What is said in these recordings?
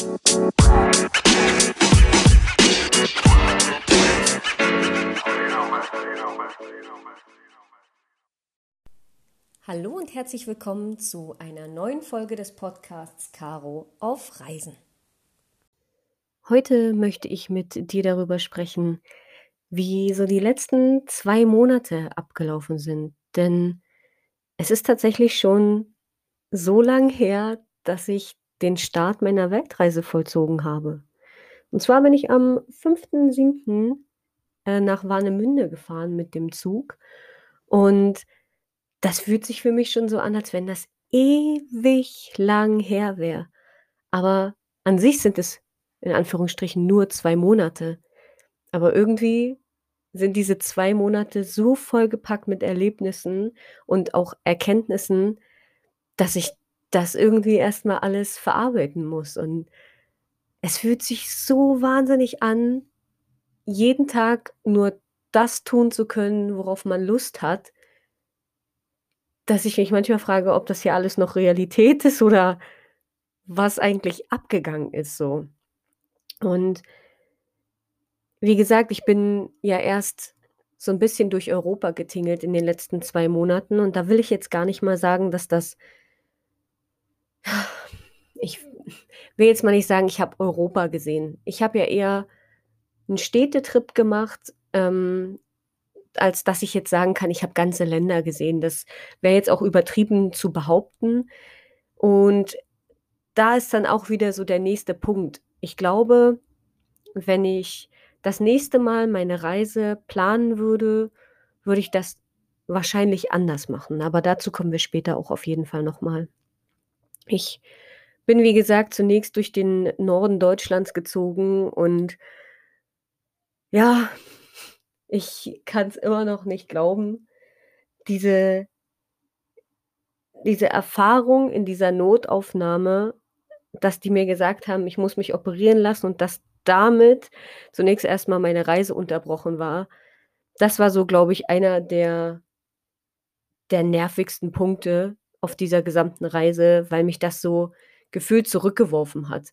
Hallo und herzlich willkommen zu einer neuen Folge des Podcasts Caro auf Reisen. Heute möchte ich mit dir darüber sprechen, wie so die letzten zwei Monate abgelaufen sind. Denn es ist tatsächlich schon so lang her, dass ich den Start meiner Weltreise vollzogen habe. Und zwar bin ich am 5.7. Äh, nach Warnemünde gefahren mit dem Zug. Und das fühlt sich für mich schon so an, als wenn das ewig lang her wäre. Aber an sich sind es in Anführungsstrichen nur zwei Monate. Aber irgendwie sind diese zwei Monate so vollgepackt mit Erlebnissen und auch Erkenntnissen, dass ich das irgendwie erst mal alles verarbeiten muss. Und es fühlt sich so wahnsinnig an, jeden Tag nur das tun zu können, worauf man Lust hat dass ich mich manchmal frage, ob das hier alles noch Realität ist oder was eigentlich abgegangen ist so. Und wie gesagt, ich bin ja erst so ein bisschen durch Europa getingelt in den letzten zwei Monaten und da will ich jetzt gar nicht mal sagen, dass das ich will jetzt mal nicht sagen, ich habe Europa gesehen. Ich habe ja eher einen Städtetrip gemacht, ähm, als dass ich jetzt sagen kann, ich habe ganze Länder gesehen. Das wäre jetzt auch übertrieben zu behaupten. Und da ist dann auch wieder so der nächste Punkt. Ich glaube, wenn ich das nächste Mal meine Reise planen würde, würde ich das wahrscheinlich anders machen. Aber dazu kommen wir später auch auf jeden Fall nochmal. Ich bin, wie gesagt, zunächst durch den Norden Deutschlands gezogen und ja, ich kann es immer noch nicht glauben, diese diese Erfahrung in dieser Notaufnahme, dass die mir gesagt haben, ich muss mich operieren lassen und dass damit zunächst erstmal meine Reise unterbrochen war. Das war so, glaube ich, einer der der nervigsten Punkte auf dieser gesamten Reise, weil mich das so gefühlt zurückgeworfen hat.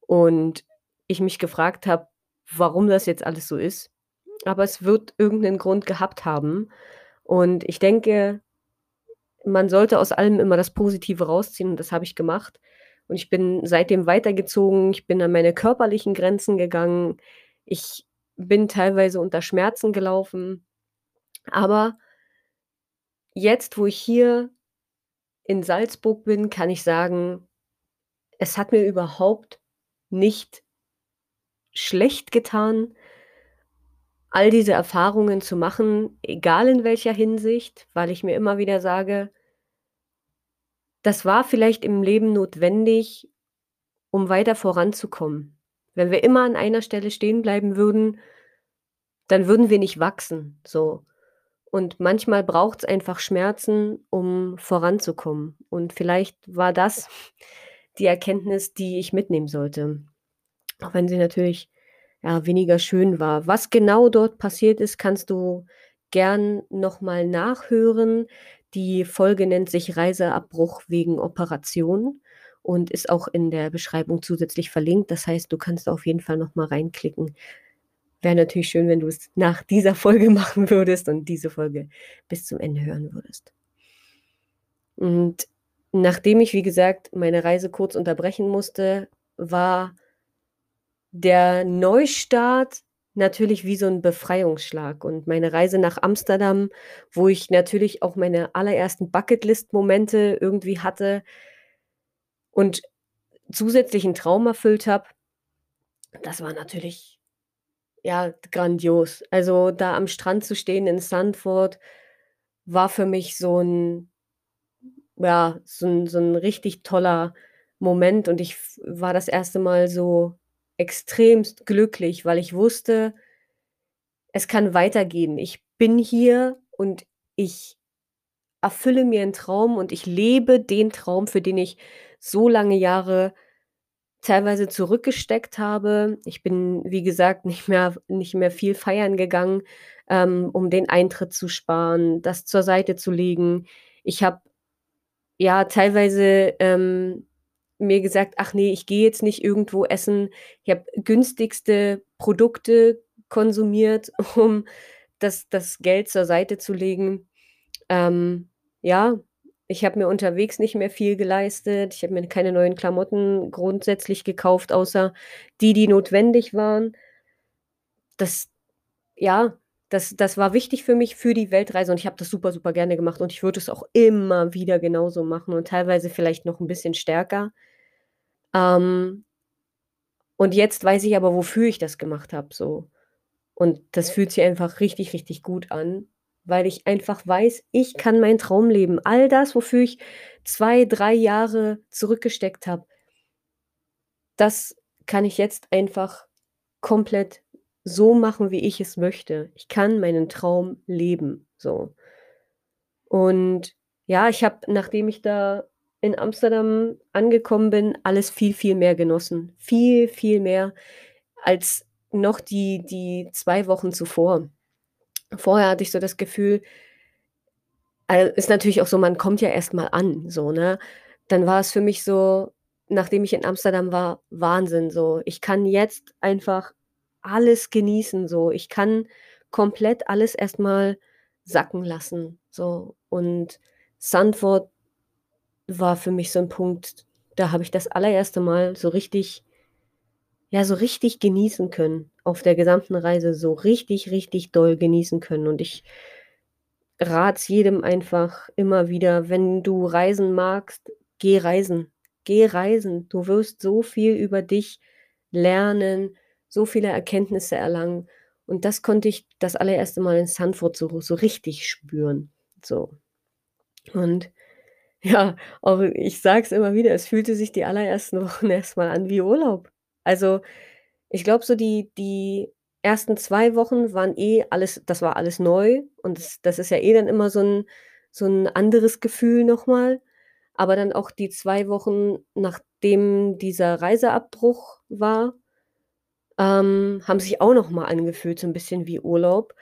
Und ich mich gefragt habe, warum das jetzt alles so ist aber es wird irgendeinen Grund gehabt haben. Und ich denke, man sollte aus allem immer das Positive rausziehen und das habe ich gemacht. Und ich bin seitdem weitergezogen, ich bin an meine körperlichen Grenzen gegangen, ich bin teilweise unter Schmerzen gelaufen. Aber jetzt, wo ich hier in Salzburg bin, kann ich sagen, es hat mir überhaupt nicht schlecht getan all diese Erfahrungen zu machen, egal in welcher Hinsicht, weil ich mir immer wieder sage, das war vielleicht im Leben notwendig, um weiter voranzukommen. Wenn wir immer an einer Stelle stehen bleiben würden, dann würden wir nicht wachsen, so. Und manchmal braucht es einfach Schmerzen, um voranzukommen. Und vielleicht war das die Erkenntnis, die ich mitnehmen sollte. Auch wenn sie natürlich ja, weniger schön war. Was genau dort passiert ist, kannst du gern noch mal nachhören. Die Folge nennt sich Reiseabbruch wegen Operation und ist auch in der Beschreibung zusätzlich verlinkt. Das heißt, du kannst auf jeden Fall noch mal reinklicken. Wäre natürlich schön, wenn du es nach dieser Folge machen würdest und diese Folge bis zum Ende hören würdest. Und nachdem ich, wie gesagt, meine Reise kurz unterbrechen musste, war der Neustart natürlich wie so ein Befreiungsschlag und meine Reise nach Amsterdam, wo ich natürlich auch meine allerersten Bucketlist-Momente irgendwie hatte und zusätzlich 'n Traum erfüllt habe, das war natürlich, ja, grandios. Also, da am Strand zu stehen in Sandford war für mich so ein ja, so ein so 'n richtig toller Moment und ich war das erste Mal so extremst glücklich, weil ich wusste, es kann weitergehen. Ich bin hier und ich erfülle mir einen Traum und ich lebe den Traum, für den ich so lange Jahre teilweise zurückgesteckt habe. Ich bin, wie gesagt, nicht mehr nicht mehr viel feiern gegangen, ähm, um den Eintritt zu sparen, das zur Seite zu legen. Ich habe, ja, teilweise, ähm mir gesagt: „Ach ne, ich gehe jetzt nicht irgendwo essen.“ Ich habe günstigste Produkte konsumiert, um das das Geld zur Seite zu legen. Ähm, ja, ich habe mir unterwegs nicht mehr viel geleistet. Ich habe mir keine neuen Klamotten grundsätzlich gekauft, außer die, die notwendig waren. Das ja, das das war wichtig für mich für die Weltreise und ich habe das super, super gerne gemacht und ich würde es auch immer wieder genauso machen und teilweise vielleicht noch 'n bisschen stärker. Ähm und jetzt weiß ich aber, wofür ich das gemacht habe so. Und das fühlt sich einfach richtig, richtig gut an, weil ich einfach weiß, ich kann meinen Traum leben. All das, wofür ich 2, 3 Jahre zurückgesteckt habe das kann ich jetzt einfach komplett so machen, wie ich es möchte. Ich kann meinen Traum leben, so. Und ja, ich habe, nachdem ich da in Amsterdam angekommen bin, alles viel, viel mehr genossen. Viel, viel mehr als noch die die 2 Wochen zuvor. Vorher hatte ich so das Gefühl al ist natürlich auch so, man kommt ja erst mal an, so, ne? Dann war es für mich so, nachdem ich in Amsterdam war, Wahnsinn so. Ich kann jetzt einfach alles genießen so. Ich kann komplett alles erst mal sacken lassen, so. Und Sandford war für mich so 'n Punkt, da habe ich das allererste Mal so richtig ja, so richtig genießen können auf der gesamten Reise, so richtig, richtig doll genießen können. Und ich rate es jedem einfach immer wieder, wenn du reisen magst, geh reisen. Geh reisen. Du wirst so viel über dich lernen, so viele Erkenntnisse erlangen. Und das konnte ich das allererste Mal in Sandford so so richtig spüren, so. Und ja, auch ich sage es immer wieder, es fühlte sich die allerersten Wochen erst mal an wie Urlaub. Also, ich glaube so die die ersten 2 Wochen waren eh alles das war alles neu und das das ist ja eh dann immer so 'n so 'n anderes Gefühl noch mal. Aber dann auch die 2 Wochen, nachdem dieser Reiseabbruch war, ähm, haben sich auch noch mal angefühlt so 'n bisschen wie Urlaub,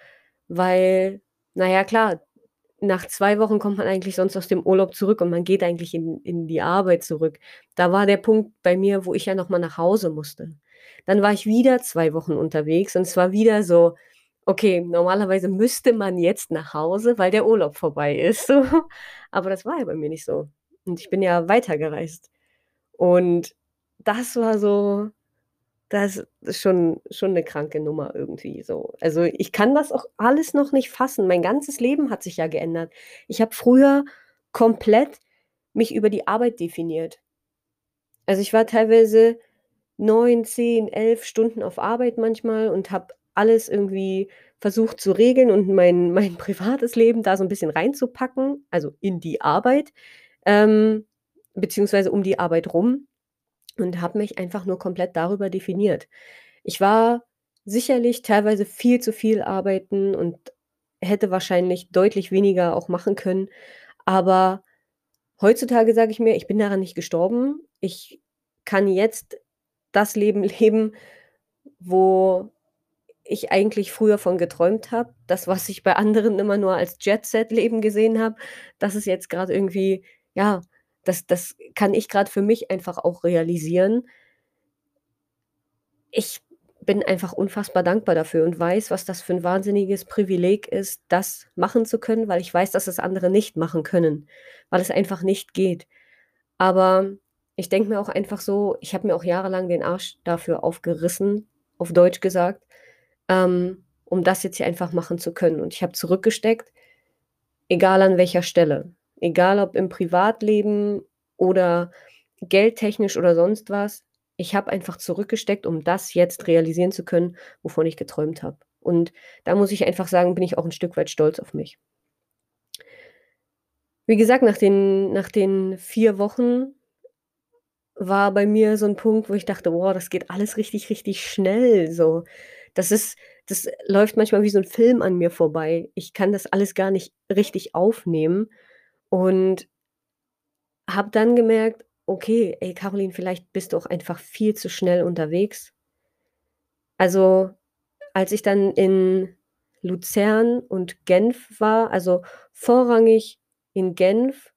weil na ja, klar, nach 2 Wochen kommt man eigentlich sonst aus dem Urlaub zurück und man geht eigentlich in in die Arbeit zurück. Da war der Punkt bei mir, wo ich ja noch mal nach Hause musste. Dann war ich wieder 2 Wochen unterwegs und es war wieder so: „Okay, normalerweise müsste man jetzt nach Hause, weil der Urlaub vorbei ist“, so. Aber das war ja bei mir nicht so. Und ich bin ja weitergereist. Und das war so das ist schon schon 'ne kranke Nummer irgendwie so. Also, ich kann das auch alles noch nicht fassen. Mein ganzes Leben hat sich ja geändert. Ich habe früher komplett mich über die Arbeit definiert. Also, ich war teilweise 9, 10, 11 Stunden auf Arbeit manchmal und habe alles irgendwie versucht zu regeln und mein mein privates Leben da so 'n bisschen reinzupacken, also, in die Arbeit, ähm, beziehungsweise um die Arbeit rum und habe mich einfach nur komplett darüber definiert. Ich war sicherlich teilweise viel zu viel arbeiten und hätte wahrscheinlich deutlich weniger auch machen können. Aber heutzutage sage ich mir: „Ich bin daran nicht gestorben. Ich kann jetzt das Leben leben, wo ich eigentlich früher von geträumt habe. Das, was ich bei anderen immer nur als Jet-Set-Leben gesehen habe, das ist jetzt grad irgendwie ja, das das kann ich grad für mich einfach auch realisieren. Ich bin einfach unfassbar dankbar dafür und weiß, was das für 'n wahnsinniges Privileg ist, das machen zu können, weil ich weiß, dass es andere nicht machen können, weil es einfach nicht geht. Aber ich denke mir auch einfach so, ich habe mir auch jahrelang den Arsch dafür aufgerissen, auf Deutsch gesagt, ähm, um das jetzt hier einfach machen zu können. Und ich habe zurückgesteckt, egal an welcher Stelle. Egal ob im Privatleben oder geldtechnisch oder sonst was. Ich habe einfach zurückgesteckt, um das jetzt realisieren zu können, wovon ich geträumt habe. Und da muss ich einfach sagen, bin ich auch 'n Stück weit stolz auf mich. Wie gesagt, nach den nach den 4 Wochen war bei mir so 'n Punkt, wo ich dachte: „Boah, das geht alles richtig, richtig schnell so.“ Das ist das läuft manchmal wie so 'n Film an mir vorbei. Ich kann das alles gar nicht richtig aufnehmen und habe dann gemerkt: „Okay, ey, Caroline, vielleicht bist du auch einfach viel zu schnell unterwegs.“ Also, als ich dann in Luzern und Genf war, also, vorrangig in Genf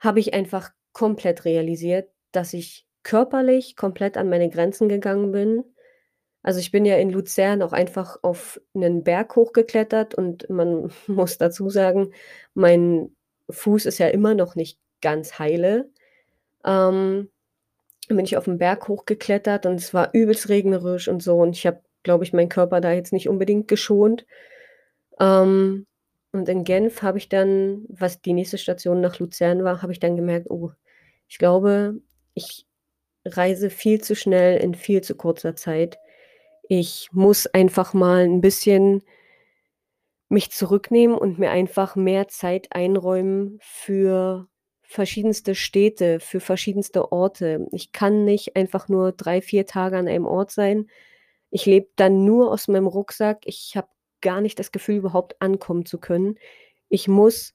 habe ich einfach komplett realisiert, dass ich körperlich komplett an meine Grenzen gegangen bin. Also, ich bin ja in Luzern auch einfach auf 'nen Berg hochgeklettert und man muss dazu sagen, mein Fuß ist ja immer noch nicht ganz heile. Ähm, bin ich auf 'n Berg hochgeklettert und es war übelst regnerisch und so und ich habe, glaube ich, meinen Körper da jetzt nicht unbedingt geschont. Ähm, und in Genf habe ich dann, was die nächste Station nach Luzern war, habe ich dann gemerkt: „Oh, ich glaube, ich reise viel zu schnell in viel zu kurzer Zeit. Ich muss einfach mal 'n bisschen mich zurücknehmen und mir einfach mehr Zeit einräumen für verschiedenste Städte, für verschiedenste Orte. Ich kann nicht einfach nur 3, 4 Tage an einem Ort sein. Ich lebe dann nur aus meinem Rucksack. Ich habe gar nicht das Gefühl, überhaupt ankommen zu können. Ich muss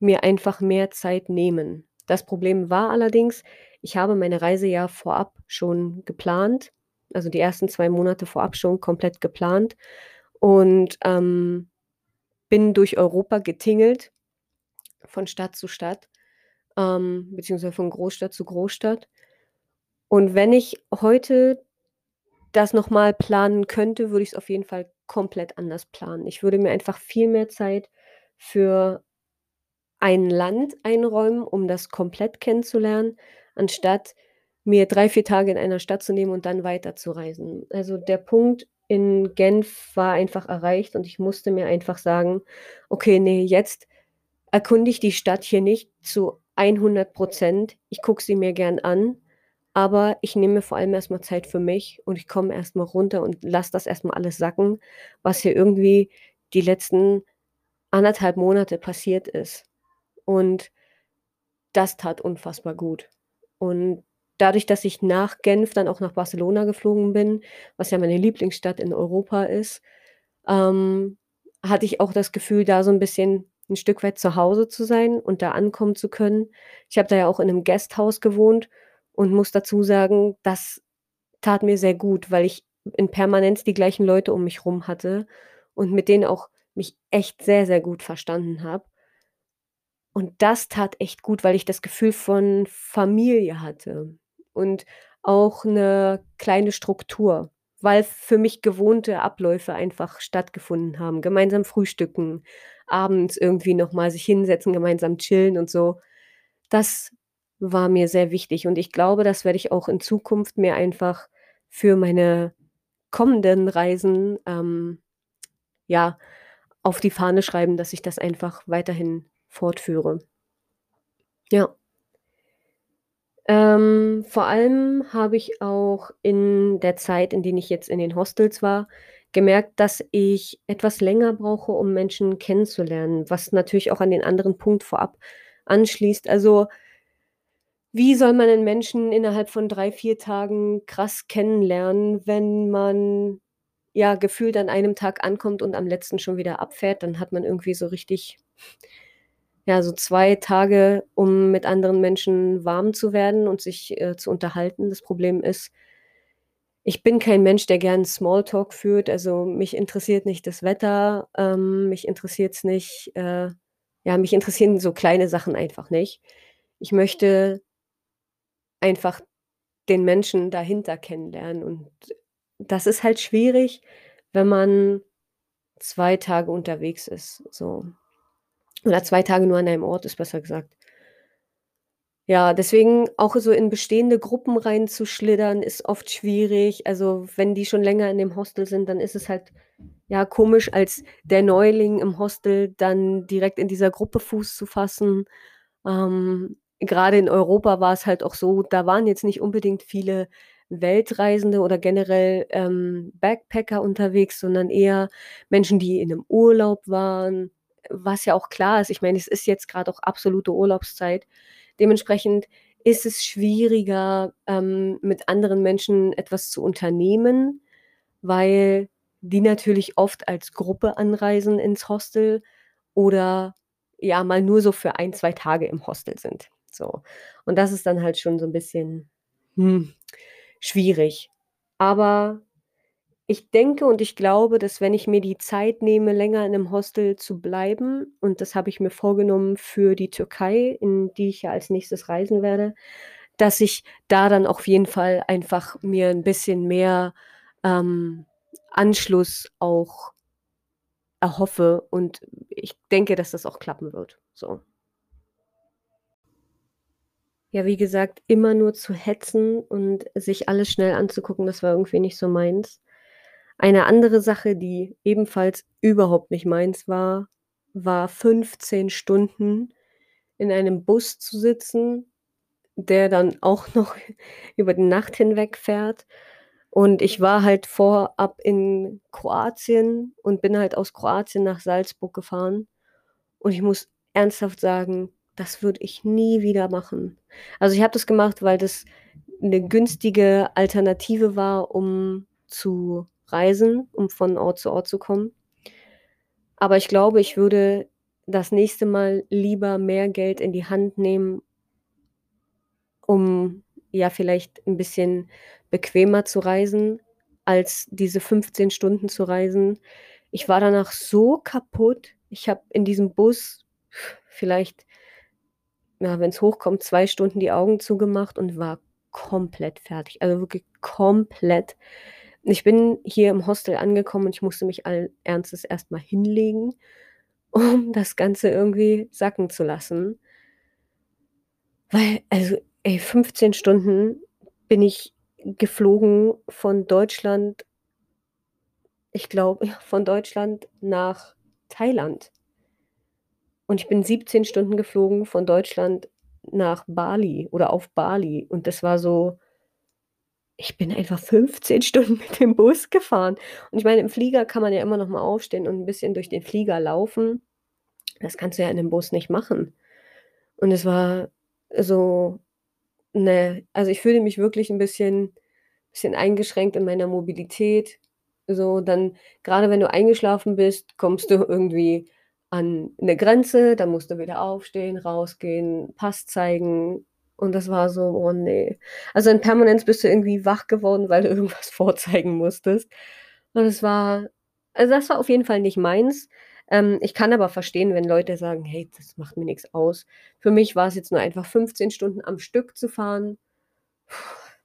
mir einfach mehr Zeit nehmen. Das Problem war allerdings, ich habe meine Reise ja vorab schon geplant, also die ersten 2 Monate vorab schon komplett geplant und, ähm, bin durch Europa getingelt von Stadt zu Stadt, ähm, beziehungsweise von Großstadt zu Großstadt. Und wenn ich heute das noch mal planen könnte, würde ich's auf jeden Fall komplett anders planen. Ich würde mir einfach viel mehr Zeit für ein Land einräumen, um das komplett kennenzulernen, anstatt mir 3, 4 Tage in einer Stadt zu nehmen und dann weiterzureisen. Also, der Punkt in Genf war einfach erreicht und ich musste mir einfach sagen: „Okay, ne, jetzt erkunde ich die Stadt hier nicht zu 100 %. Ich gucke sie mir gern an, aber ich nehme mir vor allem erst mal Zeit für mich und ich komme erst mal runter und lasse das erst mal alles sacken, was hier irgendwie die letzten 1 1/2 Monate passiert ist.“ Und das tat unfassbar gut. Und dadurch, dass ich nach Genf dann auch nach Barcelona geflogen bin, was ja meine Lieblingsstadt in Europa ist, ähm, hatte ich auch das Gefühl, da so 'n bisschen 'n Stück weit zu Hause zu sein und da ankommen zu können. Ich habe da ja auch in 'nem Guesthouse gewohnt und muss dazu sagen, das tat mir sehr gut, weil ich in Permanenz die gleichen Leute um mich rum hatte und mit denen auch mich echt sehr, sehr gut verstanden habe. Und das tat echt gut, weil ich das Gefühl von Familie hatte und auch 'ne kleine Struktur, weil für mich gewohnte Abläufe einfach stattgefunden haben. Gemeinsam frühstücken, abends irgendwie noch mal sich hinsetzen, gemeinsam chillen und so. Das war mir sehr wichtig und ich glaube, das werde ich auch in Zukunft mir einfach für meine kommenden Reisen, ähm, ja, auf die Fahne schreiben, dass ich das einfach weiterhin fortführe. Ja. Ähm, vor allem habe ich auch in der Zeit, in denen ich jetzt in den Hostels war, gemerkt, dass ich etwas länger brauche, um Menschen kennenzulernen, was natürlich auch an den anderen Punkt vorab anschließt. Also wie soll man 'nen Menschen innerhalb von 3, 4 Tagen krass kennenlernen, wenn man, ja, gefühlt an einem Tag ankommt und am letzten schon wieder abfährt? Dann hat man irgendwie so richtig ja, so 2 Tage, um mit anderen Menschen warm zu werden und sich, äh, zu unterhalten. Das Problem ist ich bin kein Mensch, der gern Small-Talk führt. Also, mich interessiert nicht das Wetter, ähm, mich interessiert's nicht, äh ja, mich interessieren so kleine Sachen einfach nicht. Ich möchte einfach den Menschen dahinter kennenlernen und das ist halt schwierig, wenn man 2 Tage unterwegs ist, so. Oder 2 Tage nur an einem Ort ist, besser gesagt. Ja, deswegen auch so in bestehende Gruppen reinzuschlittern, ist oft schwierig. Also, wenn die schon länger in dem Hostel sind, dann ist es halt, ja, komisch, als der Neuling im Hostel dann direkt in dieser Gruppe Fuß zu fassen. Ähm, grade in Europa war es halt auch so, da waren jetzt nicht unbedingt viele Weltreisende oder generell, ähm, Backpacker unterwegs, sondern eher Menschen, die in 'nem Urlaub waren, was ja auch klar ist. Ich meine, es ist jetzt grad auch absolute Urlaubszeit. Dementsprechend ist es schwieriger, ähm, mit anderen Menschen etwas zu unternehmen, weil die natürlich oft als Gruppe anreisen ins Hostel oder, ja, mal nur so für 1, 2 Tage im Hostel sind, so. Und das ist dann halt schon so 'n bisschen, hm, schwierig. Aber Ich denke und ich glaube, dass wenn ich mir die Zeit nehme, länger in 'nem Hostel zu bleiben und das habe ich mir vorgenommen für die Türkei, in die ich ja als Nächstes reisen werde, dass ich da dann auf jeden Fall einfach mir 'n bisschen mehr, ähm, Anschluss auch erhoffe und ich denke, dass das auch klappen wird, so. Ja, wie gesagt, immer nur zu hetzen und sich alles schnell anzugucken, das war irgendwie nicht so meins. Eine andere Sache, die ebenfalls überhaupt nicht meins war, war 15 Stunden in einem Bus zu sitzen, der dann auch noch über die Nacht hinweg fährt. Und ich war halt vorab in Kroatien und bin halt aus Kroatien nach Salzburg gefahren. Und ich muss ernsthaft sagen, das würde ich nie wieder machen. Also, ich habe das gemacht, weil das 'ne günstige Alternative war, um zu reisen, um von Ort zu Ort zu kommen. Aber ich glaube, ich würde das nächste Mal lieber mehr Geld in die Hand nehmen um, ja, vielleicht 'n bisschen bequemer zu reisen, als diese 15 Stunden zu reisen. Ich war danach so kaputt. Ich habe in diesem Bus vielleicht ja, wenn's hochkommt, 2 Stunden die Augen zugemacht und war komplett fertig, also wirklich komplett. Ich bin hier im Hostel angekommen und ich musste mich allen Ernstes erst mal hinlegen, um das Ganze irgendwie sacken zu lassen. Weil also, ey, 15 Stunden bin ich geflogen von Deutschland ich glaube, von Deutschland nach Thailand. Und ich bin 17 Stunden geflogen von Deutschland nach Bali oder auf Bali und das war so ich bin einfach 15 Stunden mit dem Bus gefahren. Und ich meine, im Flieger kann man ja immer noch mal aufstehen und 'n bisschen durch den Flieger laufen. Das kannst du ja in 'nem Bus nicht machen. Und es war so ne, also, ich fühle mich wirklich 'n bisschen bisschen eingeschränkt in meiner Mobilität. So, dann grade wenn du eingeschlafen bist, kommst du irgendwie an 'ne Grenze, dann musst du wieder aufstehen, rausgehen, Pass zeigen und das war so: „Oh ne.“ Also, in Permanenz bist du irgendwie wach geworden, weil du irgendwas vorzeigen musstest. Und es war also, das war auf jeden Fall nicht meins. Ähm, ich kann aber verstehen, wenn Leute sagen: „Hey, das macht mir nix aus.“ Für mich war's jetzt nur einfach 15 Stunden am Stück zu fahren,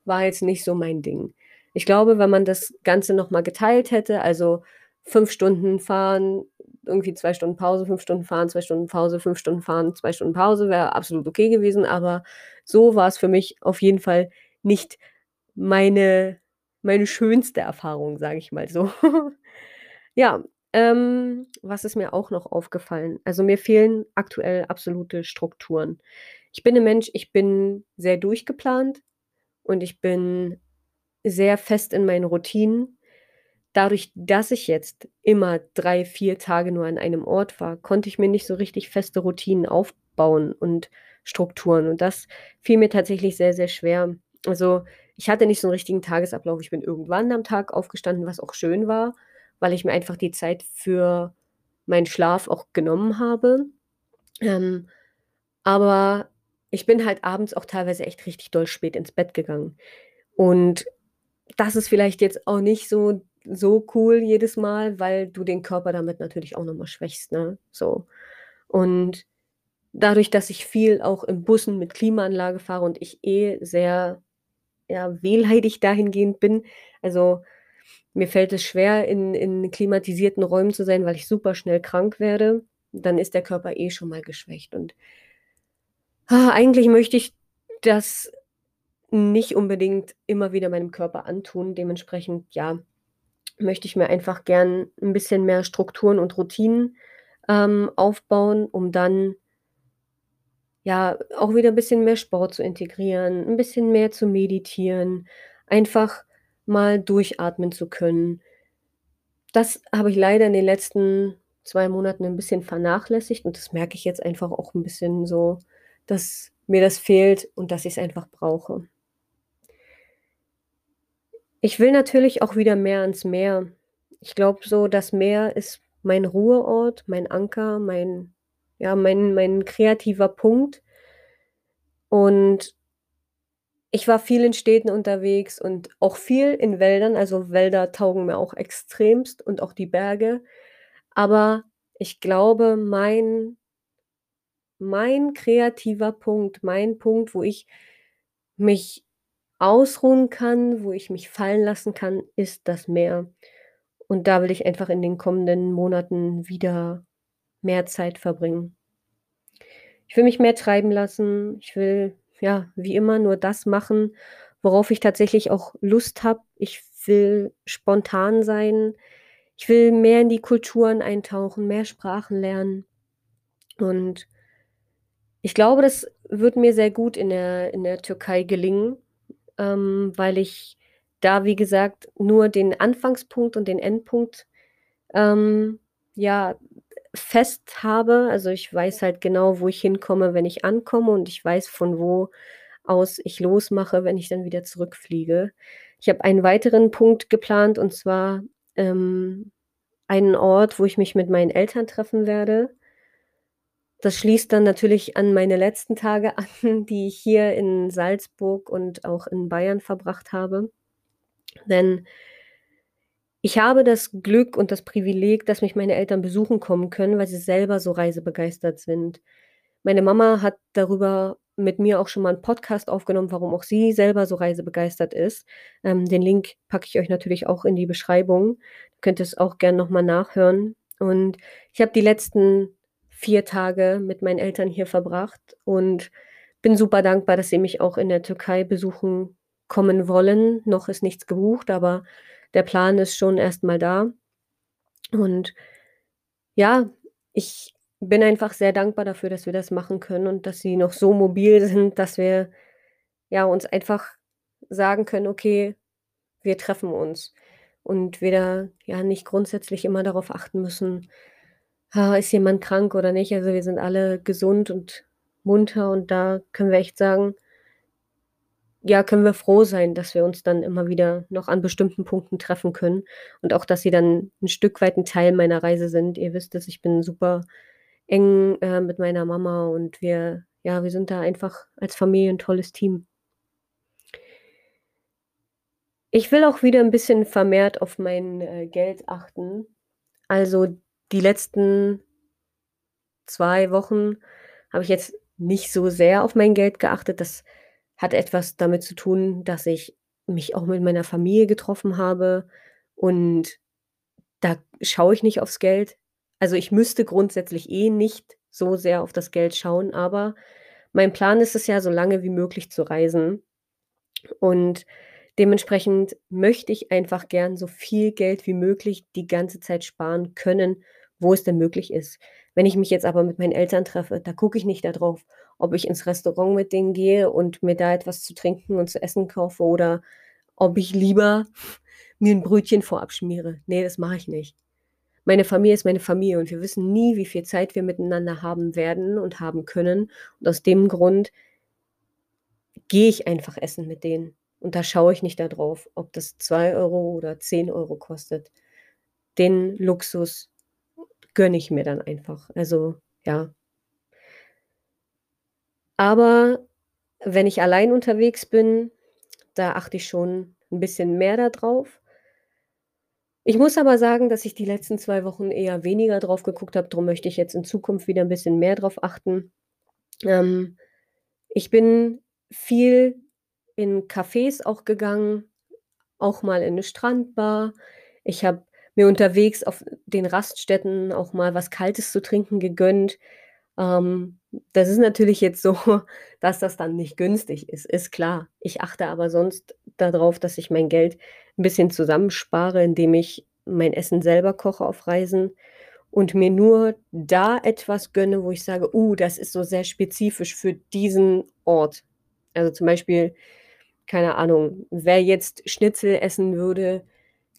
war jetzt nicht so mein Ding. Ich glaube, wenn man das Ganze noch mal geteilt hätte, also 5 Stunden fahren, irgendwie 2 Stunden Pause, 5 Stunden fahren, 2 Stunden Pause, 5 Stunden fahren, 2 Stunden Pause, wäre absolut okay gewesen, aber so war's für mich auf jeden Fall nicht meine meine schönste Erfahrung, sage ich mal so. Ja, ähm, was ist mir auch noch aufgefallen? Also, mir fehlen aktuell absolute Strukturen. Ich bin 'n Mensch, ich bin sehr durchgeplant und ich bin sehr fest in meinen Routinen. Dadurch, dass ich jetzt immer 3, 4 Tage nur an einem Ort war, konnte ich mir nicht so richtig feste Routinen aufbauen und Strukturen und das fiel mir tatsächlich sehr, sehr schwer. Also, ich hatte nicht so 'n richtigen Tagesablauf. Ich bin irgendwann am Tag aufgestanden, was auch schön war, weil ich mir einfach die Zeit für meinen Schlaf auch genommen habe. Ähm, aber ich bin halt abends auch teilweise echt richtig doll spät ins Bett gegangen. Und das ist vielleicht jetzt auch nicht so so cool jedes Mal, weil du den Körper damit natürlich auch noch mal schwächst, ne, so. Und dadurch, dass ich viel auch in Bussen mit Klimaanlage fahre und ich eh sehr, ja, wehleidig dahingehend bin. Also, mir fällt es schwer, in in klimatisierten Räumen zu sein, weil ich super schnell krank werde, dann ist der Körper eh schon mal geschwächt. Und eigentlich möchte ich das nicht unbedingt immer wieder meinem Körper antun. Dementsprechend, ja, möchte ich mir einfach gern 'n bisschen mehr Strukturen und Routinen, ähm, aufbauen, um dann ja, auch wieder 'n bisschen mehr Sport zu integrieren, 'n bisschen mehr zu meditieren, einfach mal durchatmen zu können. Das habe ich leider in den letzten 2 Monaten 'n bisschen vernachlässigt und das merke ich jetzt einfach auch 'n bisschen so, dass mir das fehlt und dass ich's einfach brauche. Ich will natürlich auch wieder mehr ans Meer. Ich glaube so, das Meer ist mein Ruheort, mein Anker, mein ja, mein mein kreativer Punkt. Und Ich war viel in Städten unterwegs und auch viel in Wäldern. Also, Wälder taugen mir auch extremst und auch die Berge. Aber ich glaube, mein mein kreativer Punkt, mein Punkt, wo ich mich ausruhen kann, wo ich mich fallen lassen kann, ist das Meer. Und da will ich einfach in den kommenden Monaten wieder mehr Zeit verbringen. Ich will mich mehr treiben lassen. Ich will, ja, wie immer nur das machen, worauf ich tatsächlich auch Lust habe. Ich will spontan sein. Ich will mehr in die Kulturen eintauchen, mehr Sprachen lernen. Und ich glaube, das wird mir sehr gut in der in der Türkei gelingen, ähm, weil ich da, wie gesagt, nur den Anfangspunkt und den Endpunkt, ähm, ja, fest habe. Also, ich weiß halt genau, wo ich hinkomme, wenn ich ankomme und ich weiß, von wo aus ich losmache, wenn ich dann wieder zurückfliege. Ich habe einen weiteren Punkt geplant und zwar, ähm, einen Ort, wo ich mich mit meinen Eltern treffen werde. Das schließt dann natürlich an meine letzten Tage an, die ich hier in Salzburg und auch in Bayern verbracht habe. Denn ich habe das Glück und das Privileg, dass mich meine Eltern besuchen kommen können, weil sie selber so reisebegeistert sind. Meine Mama hat darüber mit mir auch schon mal 'n Podcast aufgenommen, warum auch sie selber so reisebegeistert ist. Ähm, den Link packe ich euch natürlich auch in die Beschreibung. Könnt ihr's auch gern noch mal nachhören. Und ich habe die letzten 4 Tage mit meinen Eltern hier verbracht und bin super dankbar, dass sie mich auch in der Türkei besuchen kommen wollen. Noch ist nichts gebucht, aber der Plan ist schon erst mal da. Und ja, ich bin einfach sehr dankbar dafür, dass wir das machen können und dass sie noch so mobil sind, dass wir, ja, uns einfach sagen können: „Okay, wir treffen uns.“ Und wir da, ja, nicht grundsätzlich immer darauf achten müssen: „Ha, ist jemand krank oder nicht?“ Also, wir sind alle gesund und munter und da können wir echt sagen ja, können wir froh sein, dass wir uns dann immer wieder noch an bestimmten Punkten treffen können und auch, dass sie dann 'n Stück weit 'n Teil meiner Reise sind. Ihr wisst es, ich bin super eng, äh, mit meiner Mama und wir ja, wir sind da einfach als Familie 'n tolles Team. Ich will auch wieder 'n bisschen vermehrt auf mein, äh, Geld achten. Also, die letzten 2 Wochen habe ich jetzt nicht so sehr auf mein Geld geachtet. Das hat etwas damit zu tun, dass ich mich auch mit meiner Familie getroffen habe und da schaue ich nicht aufs Geld. Also, ich müsste grundsätzlich eh nicht so sehr auf das Geld schauen, aber mein Plan ist es ja, so lange wie möglich zu reisen. Und dementsprechend möchte ich einfach gern so viel Geld wie möglich die ganze Zeit sparen können, wo es denn möglich ist. Wenn ich mich jetzt aber mit meinen Eltern treffe, da gucke ich nicht da drauf, ob ich ins Restaurant mit denen gehe und mir da etwas zu trinken und zu essen kaufe oder ob ich lieber mir 'n Brötchen vorab schmiere. Ne, das mache ich nicht. Meine Familie ist meine Familie und wir wissen nie, wie viel Zeit wir miteinander haben werden und haben können. Und aus dem Grund gehe ich einfach essen mit denen. Und da schaue ich nicht da drauf, ob das 2 € oder 10 € kostet. Den Luxus gönne ich mir dann einfach. Also, ja. Aber wenn ich allein unterwegs bin, da achte ich schon 'n bisschen mehr da drauf. Ich muss aber sagen, dass ich die letzten 2 Wochen eher weniger drauf geguckt habe. Drum möchte ich jetzt in Zukunft wieder 'n bisschen mehr drauf achten. Ähm, ich bin viel in Cafés auch gegangen, auch mal in 'ne Strandbar. Ich habe mir unterwegs auf den Raststätten auch mal was Kaltes zu trinken gegönnt. Ähm, das ist natürlich jetzt so, dass das dann nicht günstig ist, ist klar. Ich achte aber sonst da drauf, dass ich mein Geld 'n bisschen zusammenspare, indem ich mein Essen selber koche auf Reisen und mir nur da etwas gönne, wo ich sage: „Uh, das ist so sehr spezifisch für diesen Ort.“ Also, zum Beispiel, keine Ahnung, wer jetzt Schnitzel essen würde,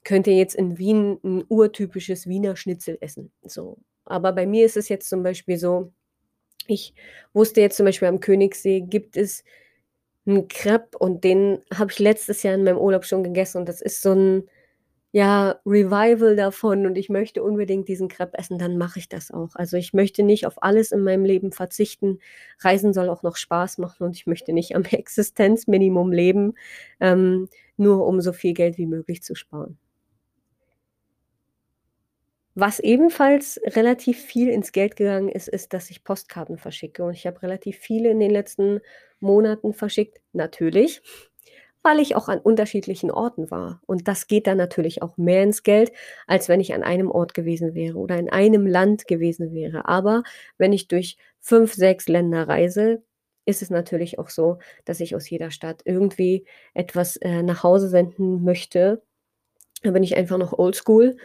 könnte jetzt in Wien 'n urtypisches Wiener Schnitzel essen, so. Aber bei mir ist es jetzt zum Beispiel so, ich wusste jetzt zum Beispiel am Königssee gibt es 'n Crêpe und den habe ich letztes Jahr in meinem Urlaub schon gegessen und das ist so 'n ja, Revival davon und ich möchte unbedingt diesen Crepe essen, dann mache ich das auch. Also, ich möchte nicht auf alles in meinem Leben verzichten. Reisen soll auch noch Spaß machen und ich möchte nicht am Existenzminimum leben, ähm, nur um so viel Geld wie möglich zu sparen. Was ebenfalls relativ viel ins Geld gegangen ist, ist, dass ich Postkarten verschicke und ich habe relativ viele in den letzten Monaten verschickt. Natürlich, weil ich auch an unterschiedlichen Orten war. Und das geht dann natürlich auch mehr ins Geld, als wenn ich an einem Ort gewesen wäre oder in einem Land gewesen wäre. Aber wenn ich durch 5, 6 Länder reise, ist es natürlich auch so, dass ich aus jeder Stadt irgendwie etwas, äh, nach Hause senden möchte. Da bin ich einfach noch oldschool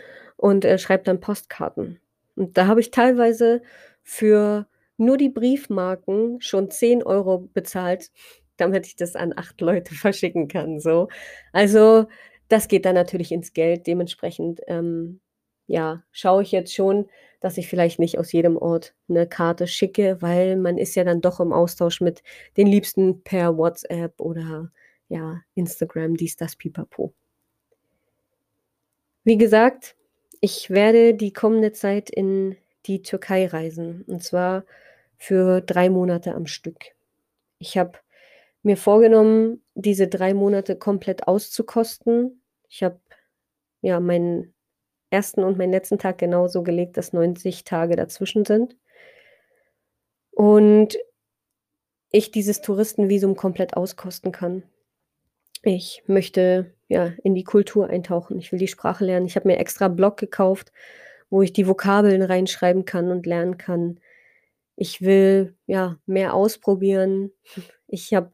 und, äh, schreibe dann Postkarten. Und da habe ich teilweise für nur die Briefmarken schon 10 Euro bezahlt damit ich das an 8 Leute verschicken kann, so. Also, das geht dann natürlich ins Geld. Dementsprechend, ähm, ja, schaue ich jetzt schon, dass ich vielleicht nicht aus jedem Ort 'ne Karte schicke, weil man ist ja dann doch im Austausch mit den Liebsten per WhatsApp oder, ja, Instagram, dies, das, pipapo. Wie gesagt, ich werde die kommende Zeit in die Türkei reisen, und zwar für 3 Monate am Stück. Ich habe mir vorgenommen, diese 3 Monate komplett auszukosten. Ich habe, ja, meinen ersten und meinen letzten Tag genau so gelegt, dass 90 Tage dazwischen sind. Und ich dieses Touristenvisum komplett auskosten kann. Ich möchte, ja, in die Kultur eintauchen. Ich will die Sprache lernen. Ich habe mir extra Block gekauft, wo ich die Vokabeln reinschreiben kann und lernen kann. Ich will, ja, mehr ausprobieren. Ich habe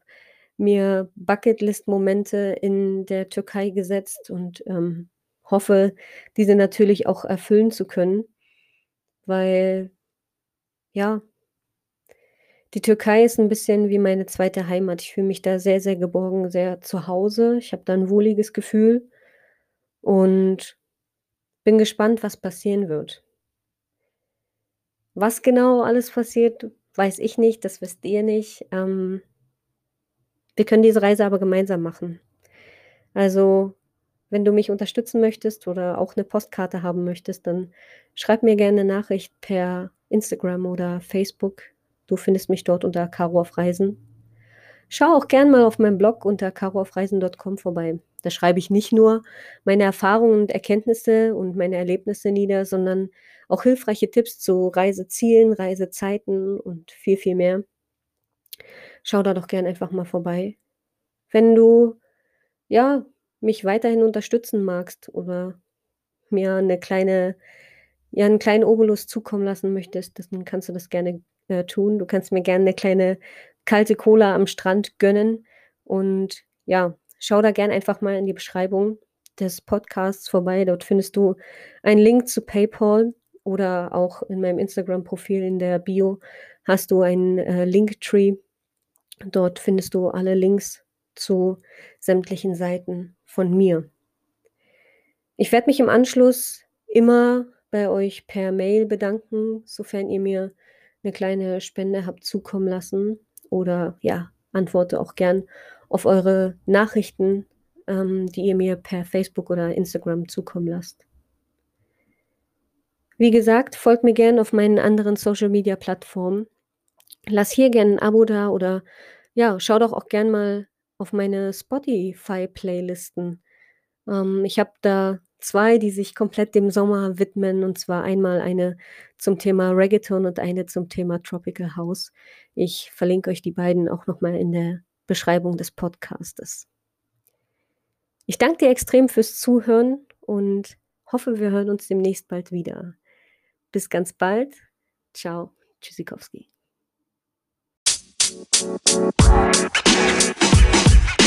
mir Bucketlist-Momente in der Türkei gesetzt und, ähm, hoffe, diese natürlich auch erfüllen zu können, weil ja die Türkei ist 'n bisschen wie meine zweite Heimat. Ich fühle mich da sehr, sehr geborgen, sehr zu Hause. Ich habe da 'n wohliges Gefühl und bin gespannt, was passieren wird. Was genau alles passiert, weiß ich nicht, das wisst ihr nicht. Ähm wir können diese Reise aber gemeinsam machen. Also, wenn du mich unterstützen möchtest oder auch 'ne Postkarte haben möchtest, dann schreib mir gerne 'ne Nachricht per Instagram oder Facebook. Du findest mich dort unter Caro auf Reisen. Schau auch gern mal auf meinem Blog unter caroaufreisen.com vorbei. Da schreibe ich nicht nur meine Erfahrungen und Erkenntnisse und meine Erlebnisse nieder, sondern auch hilfreiche Tipps zu Reisezielen, Reisezeiten und viel, viel mehr. Schau da doch gern einfach mal vorbei. Wenn du, ja, mich weiterhin unterstützen magst oder mir 'ne kleine ja, 'n kleinen Obolus zukommen lassen möchtest, dann kannst du das gerne, äh, tun. Du kannst mir gerne 'ne kleine kalte Cola am Strand gönnen und ja, schau da gern einfach mal in die Beschreibung des Podcasts vorbei. Dort findest du einen Link zu PayPal oder auch in meinem Instagram-Profil in der Bio hast du einen, äh, Linktree. Dort findest du alle Links zu sämtlichen Seiten von mir. Ich werde mich im Anschluss immer bei euch per Mail bedanken, sofern ihr mir 'ne kleine Spende habt zukommen lassen oder ja, antworte auch gern auf eure Nachrichten, ähm, die ihr mir per Facebook oder Instagram zukommen lasst. Wie gesagt, folgt mir gern auf meinen anderen Social-Media-Plattformen. Lass hier gern 'n Abo da oder ja, schau doch auch gern mal auf meine Spotify-Playlisten. Ähm, ich habe da 2, die sich komplett dem Sommer widmen, und zwar einmal eine zum Thema Reggaeton und eine zum Thema Tropical House. Ich verlinke euch die beiden auch noch mal in der Beschreibung des Podcastes. Ich danke dir extrem fürs Zuhören und hoffe, wir hören uns demnächst bald wieder. Bis ganz bald. Tschau, Tschüssikowski.